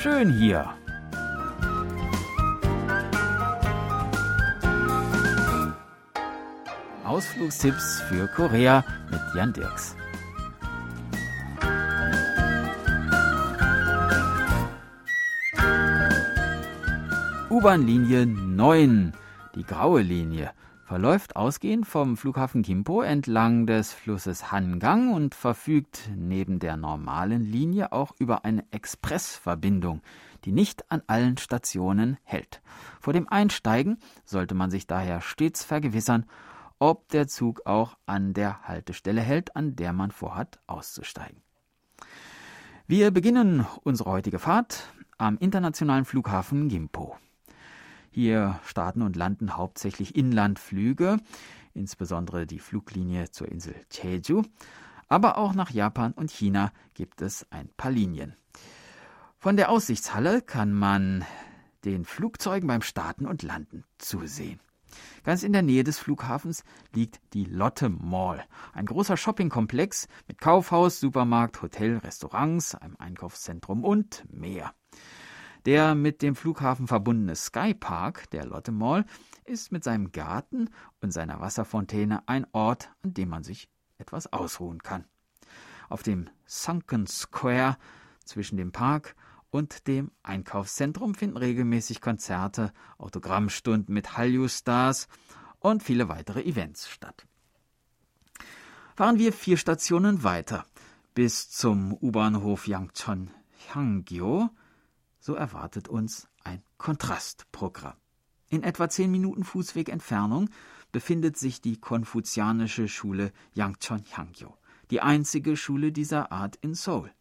Schön hier. Ausflugstipps für Korea mit Jan Dirks. U-Bahn-Linie 9, die graue Linie, verläuft ausgehend vom Flughafen Gimpo entlang des Flusses Hangang und verfügt neben der normalen Linie auch über eine Expressverbindung, die nicht an allen Stationen hält. Vor dem Einsteigen sollte man sich daher stets vergewissern, ob der Zug auch an der Haltestelle hält, an der man vorhat auszusteigen. Wir beginnen unsere heutige Fahrt am internationalen Flughafen Gimpo. Hier starten und landen hauptsächlich Inlandflüge, insbesondere die Fluglinie zur Insel Jeju. Aber auch nach Japan und China gibt es ein paar Linien. Von der Aussichtshalle kann man den Flugzeugen beim Starten und Landen zusehen. Ganz in der Nähe des Flughafens liegt die Lotte Mall, ein großer Shoppingkomplex mit Kaufhaus, Supermarkt, Hotel, Restaurants, einem Einkaufszentrum und mehr. Der mit dem Flughafen verbundene Skypark, der Lotte Mall, ist mit seinem Garten und seiner Wasserfontäne ein Ort, an dem man sich etwas ausruhen kann. Auf dem Sunken Square zwischen dem Park und dem Einkaufszentrum finden regelmäßig Konzerte, Autogrammstunden mit Hallyu-Stars und viele weitere Events statt. Fahren wir vier Stationen weiter bis zum U-Bahnhof Yangchon Hangyo, so erwartet uns ein Kontrastprogramm. In etwa zehn Minuten Fußweg Entfernung befindet sich die konfuzianische Schule Yangchon Hangyo, die einzige Schule dieser Art in Seoul.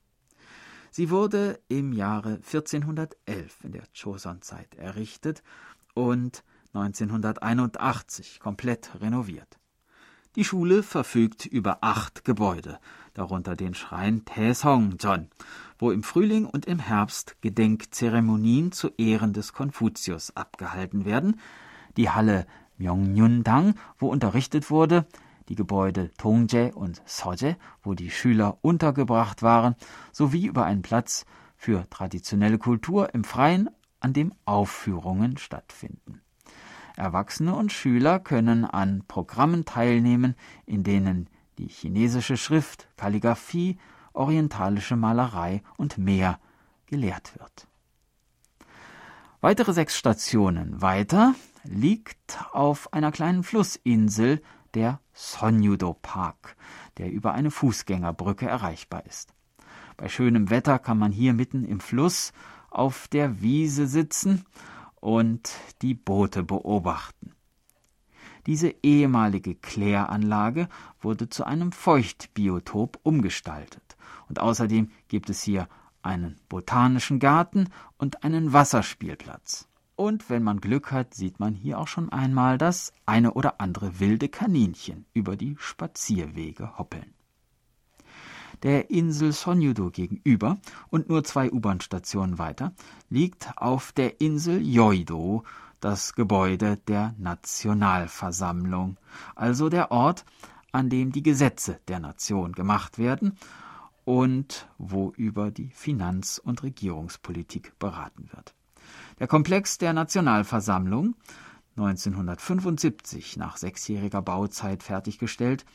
Sie wurde im Jahre 1411 in der Joseon-Zeit errichtet und 1981 komplett renoviert. Die Schule verfügt über acht Gebäude, darunter den Schrein Taesongjeon, wo im Frühling und im Herbst Gedenkzeremonien zu Ehren des Konfuzius abgehalten werden, die Halle Myeongyundang, wo unterrichtet wurde, die Gebäude Tongje und Soje, wo die Schüler untergebracht waren, sowie über einen Platz für traditionelle Kultur im Freien, an dem Aufführungen stattfinden. Erwachsene und Schüler können an Programmen teilnehmen, in denen die chinesische Schrift, Kalligraphie, orientalische Malerei und mehr gelehrt wird. Weitere sechs Stationen weiter liegt auf einer kleinen Flussinsel der Sonjudo Park, der über eine Fußgängerbrücke erreichbar ist. Bei schönem Wetter kann man hier mitten im Fluss auf der Wiese sitzen und die Boote beobachten. Diese ehemalige Kläranlage wurde zu einem Feuchtbiotop umgestaltet. Und außerdem gibt es hier einen botanischen Garten und einen Wasserspielplatz. Und wenn man Glück hat, sieht man hier auch schon einmal das eine oder andere wilde Kaninchen über die Spazierwege hoppeln. Der Insel Sonjudo gegenüber und nur zwei U-Bahn-Stationen weiter liegt auf der Insel Yoido das Gebäude der Nationalversammlung, also der Ort, an dem die Gesetze der Nation gemacht werden und wo über die Finanz- und Regierungspolitik beraten wird. Der Komplex der Nationalversammlung, 1975 nach sechsjähriger Bauzeit fertiggestellt,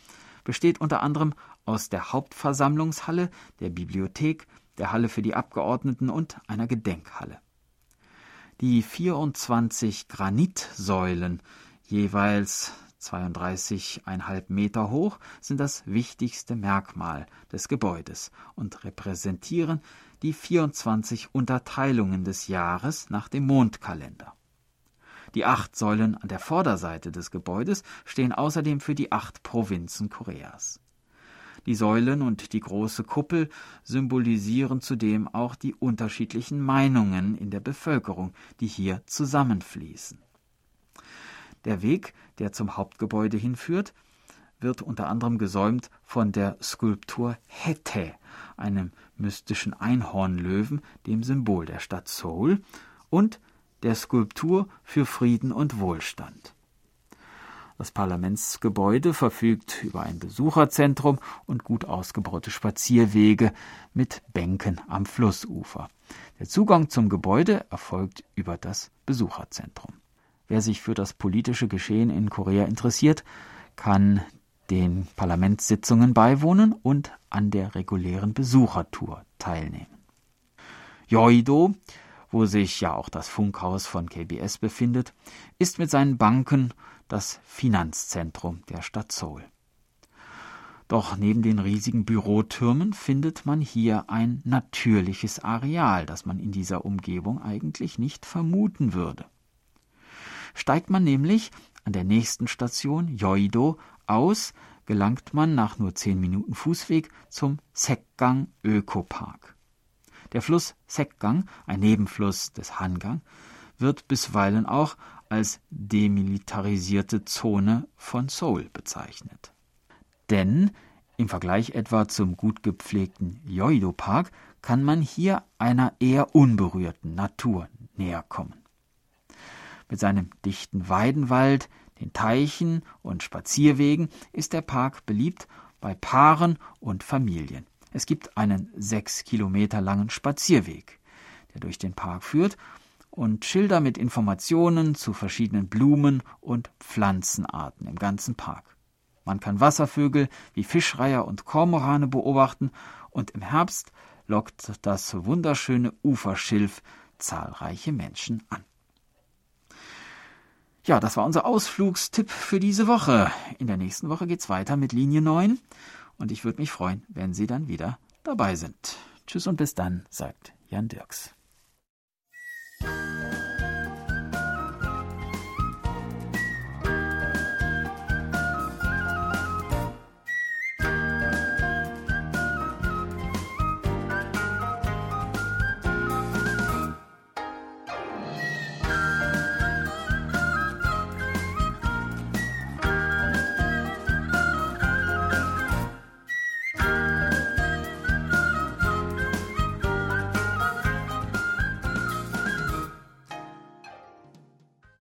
besteht unter anderem aus der Hauptversammlungshalle, der Bibliothek, der Halle für die Abgeordneten und einer Gedenkhalle. Die 24 Granitsäulen, jeweils 32,5 Meter hoch, sind das wichtigste Merkmal des Gebäudes und repräsentieren die 24 Unterteilungen des Jahres nach dem Mondkalender. Die acht Säulen an der Vorderseite des Gebäudes stehen außerdem für die acht Provinzen Koreas. Die Säulen und die große Kuppel symbolisieren zudem auch die unterschiedlichen Meinungen in der Bevölkerung, die hier zusammenfließen. Der Weg, der zum Hauptgebäude hinführt, wird unter anderem gesäumt von der Skulptur Hete, einem mystischen Einhornlöwen, dem Symbol der Stadt Seoul, und der Skulptur für Frieden und Wohlstand. Das Parlamentsgebäude verfügt über ein Besucherzentrum und gut ausgebaute Spazierwege mit Bänken am Flussufer. Der Zugang zum Gebäude erfolgt über das Besucherzentrum. Wer sich für das politische Geschehen in Korea interessiert, kann den Parlamentssitzungen beiwohnen und an der regulären Besuchertour teilnehmen. Yoido, wo sich ja auch das Funkhaus von KBS befindet, ist mit seinen Banken das Finanzzentrum der Stadt Seoul. Doch neben den riesigen Bürotürmen findet man hier ein natürliches Areal, das man in dieser Umgebung eigentlich nicht vermuten würde. Steigt man nämlich an der nächsten Station Yoido aus, gelangt man nach nur zehn Minuten Fußweg zum Sekgang Ökopark. Der Fluss Sekgang, ein Nebenfluss des Hangang, wird bisweilen auch als demilitarisierte Zone von Seoul bezeichnet. Denn im Vergleich etwa zum gut gepflegten Yoido Park kann man hier einer eher unberührten Natur näher kommen. Mit seinem dichten Weidenwald, den Teichen und Spazierwegen ist der Park beliebt bei Paaren und Familien. Es gibt einen sechs Kilometer langen Spazierweg, der durch den Park führt und Schilder mit Informationen zu verschiedenen Blumen und Pflanzenarten im ganzen Park. Man kann Wasservögel wie Fischreiher und Kormorane beobachten und im Herbst lockt das wunderschöne Uferschilf zahlreiche Menschen an. Ja, das war unser Ausflugstipp für diese Woche. In der nächsten Woche geht's weiter mit Linie 9 und ich würde mich freuen, wenn Sie dann wieder dabei sind. Tschüss und bis dann, sagt Jan Dirks.